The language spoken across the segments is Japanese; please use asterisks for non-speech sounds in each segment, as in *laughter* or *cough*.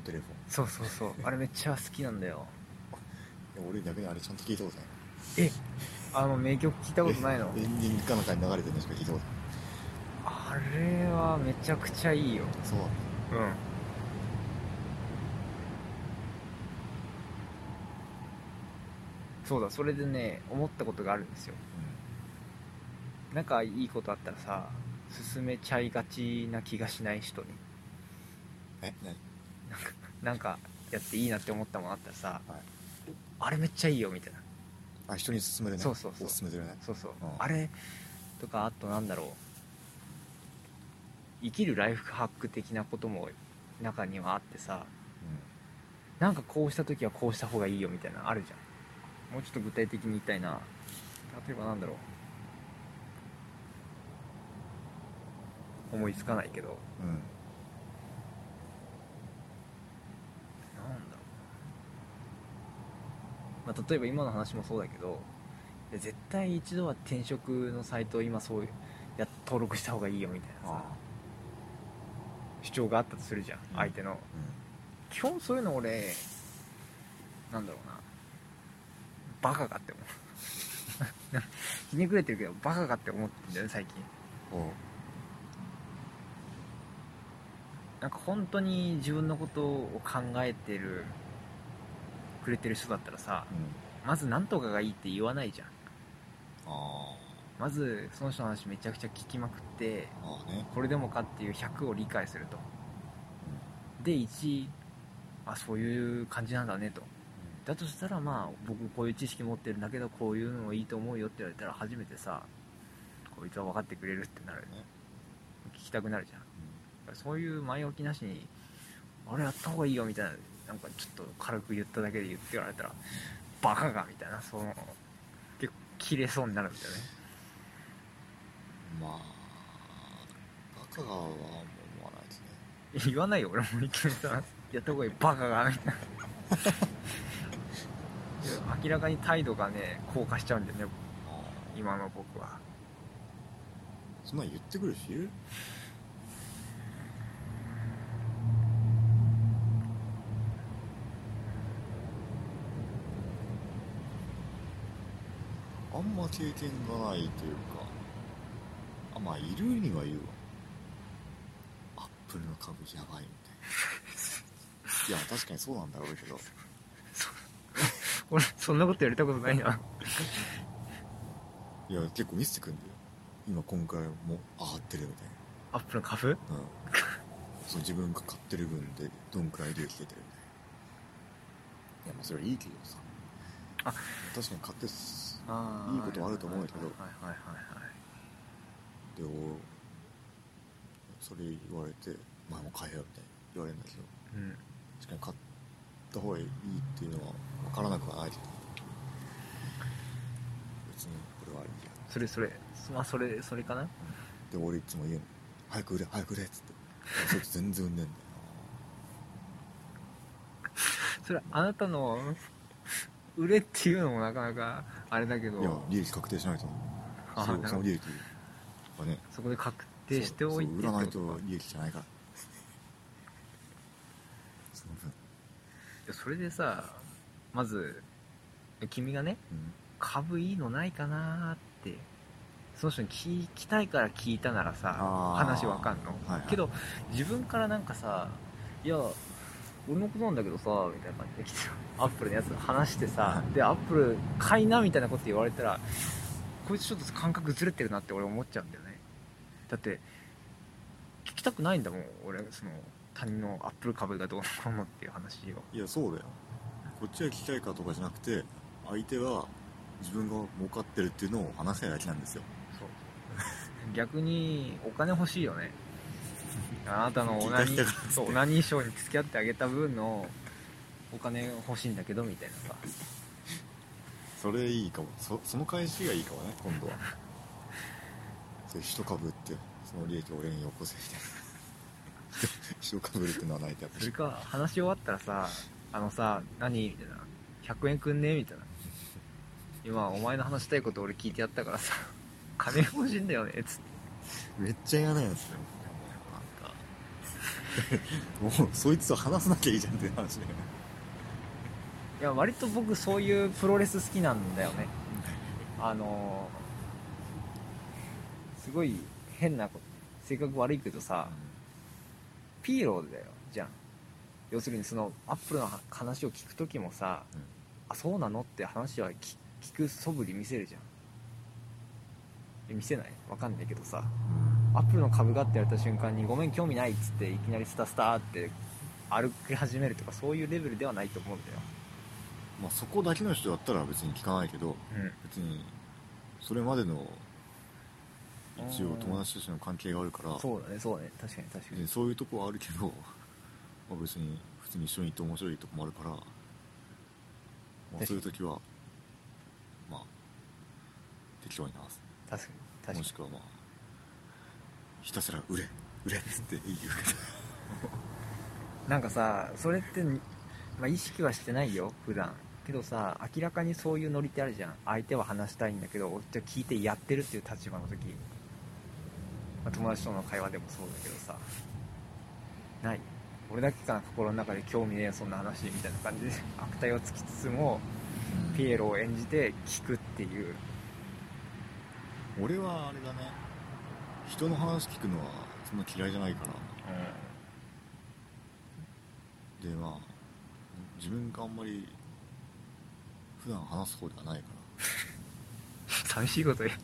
のテレフォンそうそうそう。*laughs* あれめっちゃ好きなんだよ。俺逆にあれちゃんと聞いたことない。え？あの名曲聞いたことないの？え？エンディングかなんかに流れてるのしか聞いたことあれはめちゃくちゃいいよ。ないそう。うん。そうだそれでね思ったことがあるんですよ。なんかいいことあったらさ進めちゃいがちな気がしない人に。え？何？なんかやっていいなって思ったものあったらさ、はい。あれめっちゃいいよみたいな。あ人に勧めるね。そうそうそう。おすすめするね。そうそう、うん。あれとかあとなんだろう。生きるライフハック的なことも中にはあってさなんかこうした時はこうした方がいいよみたいなのあるじゃん。もうちょっと具体的に言いたいな。例えばなんだろう。思いつかないけど。うんうんなんだろう、まあ、例えば今の話もそうだけど絶対一度は転職のサイト今そういうや登録した方がいいよみたいなさ主張があったとするじゃんん。相手の、う基本そういうの俺なんだろうな。バカかって思う。*laughs* ひねくれてるけどバカかって思ってんだよね最近。なんか本当に自分のことを考えてるくれてる人だったらさうん。まず何とかがいいって言わないじゃん。あまずその人の話めちゃくちゃ聞きまくってーあーね。これでもかっていう100を理解すると。で1あそういう感じなんだねと。だとしたらまあ僕こういう知識持ってるんだけどこういうのもいいと思うよって言われたら初めてさこいつは分かってくれるってなる。ね。聞きたくなるじゃん。そういう前置きなしにあれやった方がいいよみたいななんかちょっと軽く言っただけで言って言われたらバカがみたいなその結構切れそうになるんだよね。うんまあバカがは思わないですね。言わないよ俺もいきなりさやった方がいいバカがみたいな。明らかに態度がね硬化しちゃうんだよねあ今の僕は。ーそんなん言ってくる人いる？あんま経験がないというかあまあいるにはいるわ。アップルの株やばいみたいな。いや確かにそうなんだろうけど。俺そんなことやりたことないな。いや結構見せてくんだよ。今今回も上がってるみたいアップルの株？なうん。そう自分が買ってる分でどんくらい利益出てるみたいな。いやまあそれはいいけどさあ確かに買っていいことはあると思うんだけど。はいはいはいはいでおそれ言われて「前も買えよ」みたいに言われるんだけど。うん。確かに買った方がいいっていうのは分からなくはないけど。別にこれはいいや。それそれ。まあそれそれかな。で俺いつも言うの「早く売れ早く売れ」っつって。そいつ全然売んねえんだよ *laughs* それあなたの売れっていうのもなかなかあれだけど。ないや利益確定しないとあそその利益はね。そこで確定しておいて売らないと利益じゃないから。*laughs* その分。でそれでさまず君がねうん。株いいのないかなーってその人に聞きたいから聞いたならさ話わかんの、はいはい。けど自分からなんかさいや俺のことなんだけどさみたいな感じで来てアップルのやつ話してさはでアップル買いなみたいなこと言われたらこいつちょっと感覚ずれてるなって俺思っちゃうんだよね。だって聞きたくないんだもん俺その他人のアップル株がどうのこうのっていう話を。いやそうだよ。こっちが聞きたいかとかじゃなくて相手は自分が儲かってるっていうのを話したいだけなんですよ。そう。逆にお金欲しいよねあなたのオナニ聞いた人がそうオナニーショーに付き合ってあげた分のお金欲しいんだけどみたいなさ。それいいかも。そその返しがいいかもね今度は。それ一株売ってその利益を俺によこせみたいな。一株売るってのはないっぱそれか話し終わったらさあのさ何みたいな。100円くんねみたいな。今お前の話したいこと俺聞いてやったからさ。金欲しいんだよねつって。めっちゃ嫌なやつだよもうそいつと話さなきゃいいじゃんっていう話でいや割と僕そういうプロレス好きなんだよね。あのすごい変なこと性格悪いけどさピーローだよじゃん。要するにそのアップルの話を聞く時もさ、うん。あそうなのって話は聞聞く素振り見せるじゃん。え見せない？わかんないけどさアップルの株がって言われた瞬間にごめん興味ないっつっていきなりスタスタって歩き始めるとかそういうレベルではないと思うんだよ。まあそこだけの人だったら別に聞かないけどうん。別にそれまでの一応友達としての関係があるからそうだねそうだね。確かに確かに。そういうとこはあるけど、まあ、別に普通に一緒にいて面白いとこもあるから、まあ、そういう時はまあ適当に話す。確かに確かに。もしくはまあひたすら売れ売れっつって言うけど。なんかさそれって、まあ、意識はしてないよ普段。けどさ明らかにそういうノリってあるじゃん。相手は話したいんだけどじゃあ聞いてやってるっていう立場の時、まあ、友達との会話でもそうだけどさ。ない。俺だけかな心の中で興味ねえよそんな話みたいな感じで *laughs* 悪態をつきつつもピエロを演じて聞くっていう。俺はあれだね人の話聞くのはそんな嫌いじゃないから。でまあ自分があんまり普段話す方ではないか *laughs* 寂しいこと言う。ら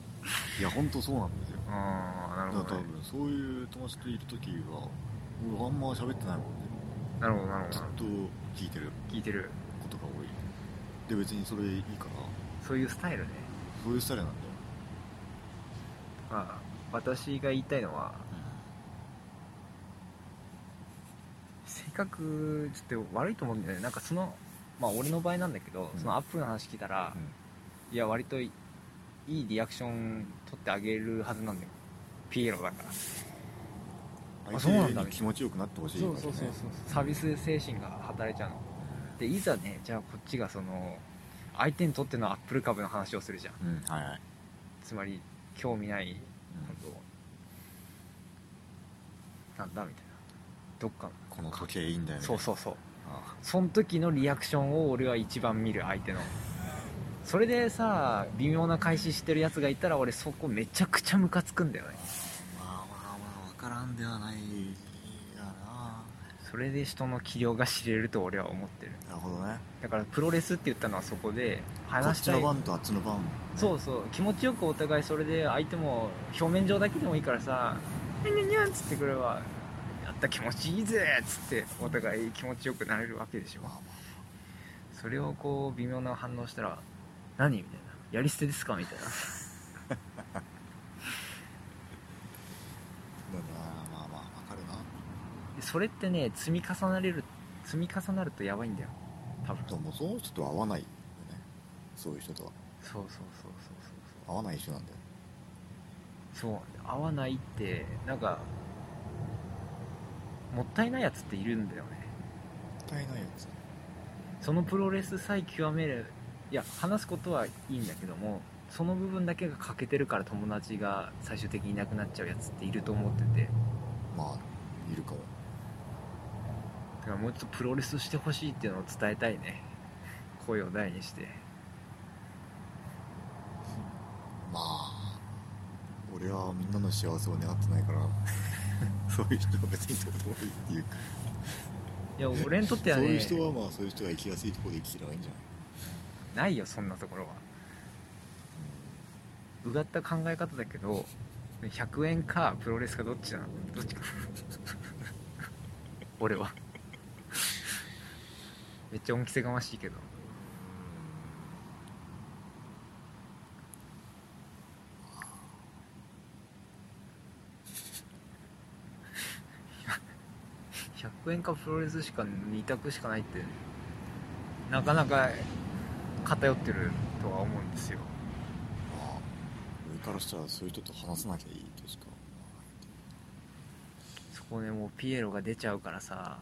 いや本当そうなんですよ。ああなだから多分そういう友達といる時は俺あんま喋ってないもんねなるほどなるほど。ずっと聞いてる。聞いてる。ことが多い。で別にそれいいから。そういうスタイルね。そういうスタイルなんだよ、まあ私が言いたいのは性格ちょっと悪いと思うんだよね。なんかそのまあ俺の場合なんだけど、うん。そのアップルの話聞いたら、いや割といいいリアクション取ってあげるはずなんだよ。ピエロだから。相そうなんだ。気持ちよくなってほしい。ね、そうそうそうそう。サービス精神が働いちゃうの。でいざねじゃあこっちがその相手にとってのアップル株の話をするじゃん。うん。はいはい、つまり興味ないなんだみたいな。どっかこの時計いいんだよね。そうそうそう。あその時のリアクションを俺は一番見る相手の。それでさ微妙な開始してるやつがいたら俺そこめちゃくちゃムカつくんだよね。まあまあまあ分からんではないそれで人の器量が知れると俺は思ってる。なるほどね。だからプロレスって言ったのはそこでこっち話したい。の番とあっちの番そうそう。気持ちよくお互いそれで相手も表面上だけでもいいからさ「ニャンニャンニャン」っつってくれば「やった気持ちいいぜ」っつってお互い気持ちよくなれるわけでしょ。それをこう微妙な反応したら「何?」みたいな「やり捨てですか?」みたいな *laughs* あだなまあまあ分かるなでそれってね積み重なれる積み重なるとやばいんだよ。多分。でもその人とは合わないよね。そういう人とは。そうそうそうそう合わない人なんだよ。そうそうそう合わないってなんかもったいないやつっているんだよね。もったいないやつ。そのプロレスさえ極めるいや話すことはいいんだけどもその部分だけが欠けてるから友達が最終的にいなくなっちゃうやつっていると思ってて。まあいるかもだからもうちょっとプロレスしてほしいっていうのを伝えたいね。声を大にして。まあ俺はみんなの幸せを願ってないから *laughs* そういう人は別にどうでもいいっていうか。いや俺にとってはねそういう人はまあそういう人が生きやすいところで生きてればいいんじゃない？ないよそんなところは。うがった考え方だけど100円かプロレスかどっちなの？どっちか。*laughs* 俺はめっちゃ恩着せがましいけど。100円かプロレスしか2択しかないってなかなか偏ってるとは思うんですよ。まあ上からしたらそういう人と話さなきゃいいとしか。そこでもうピエロが出ちゃうからさ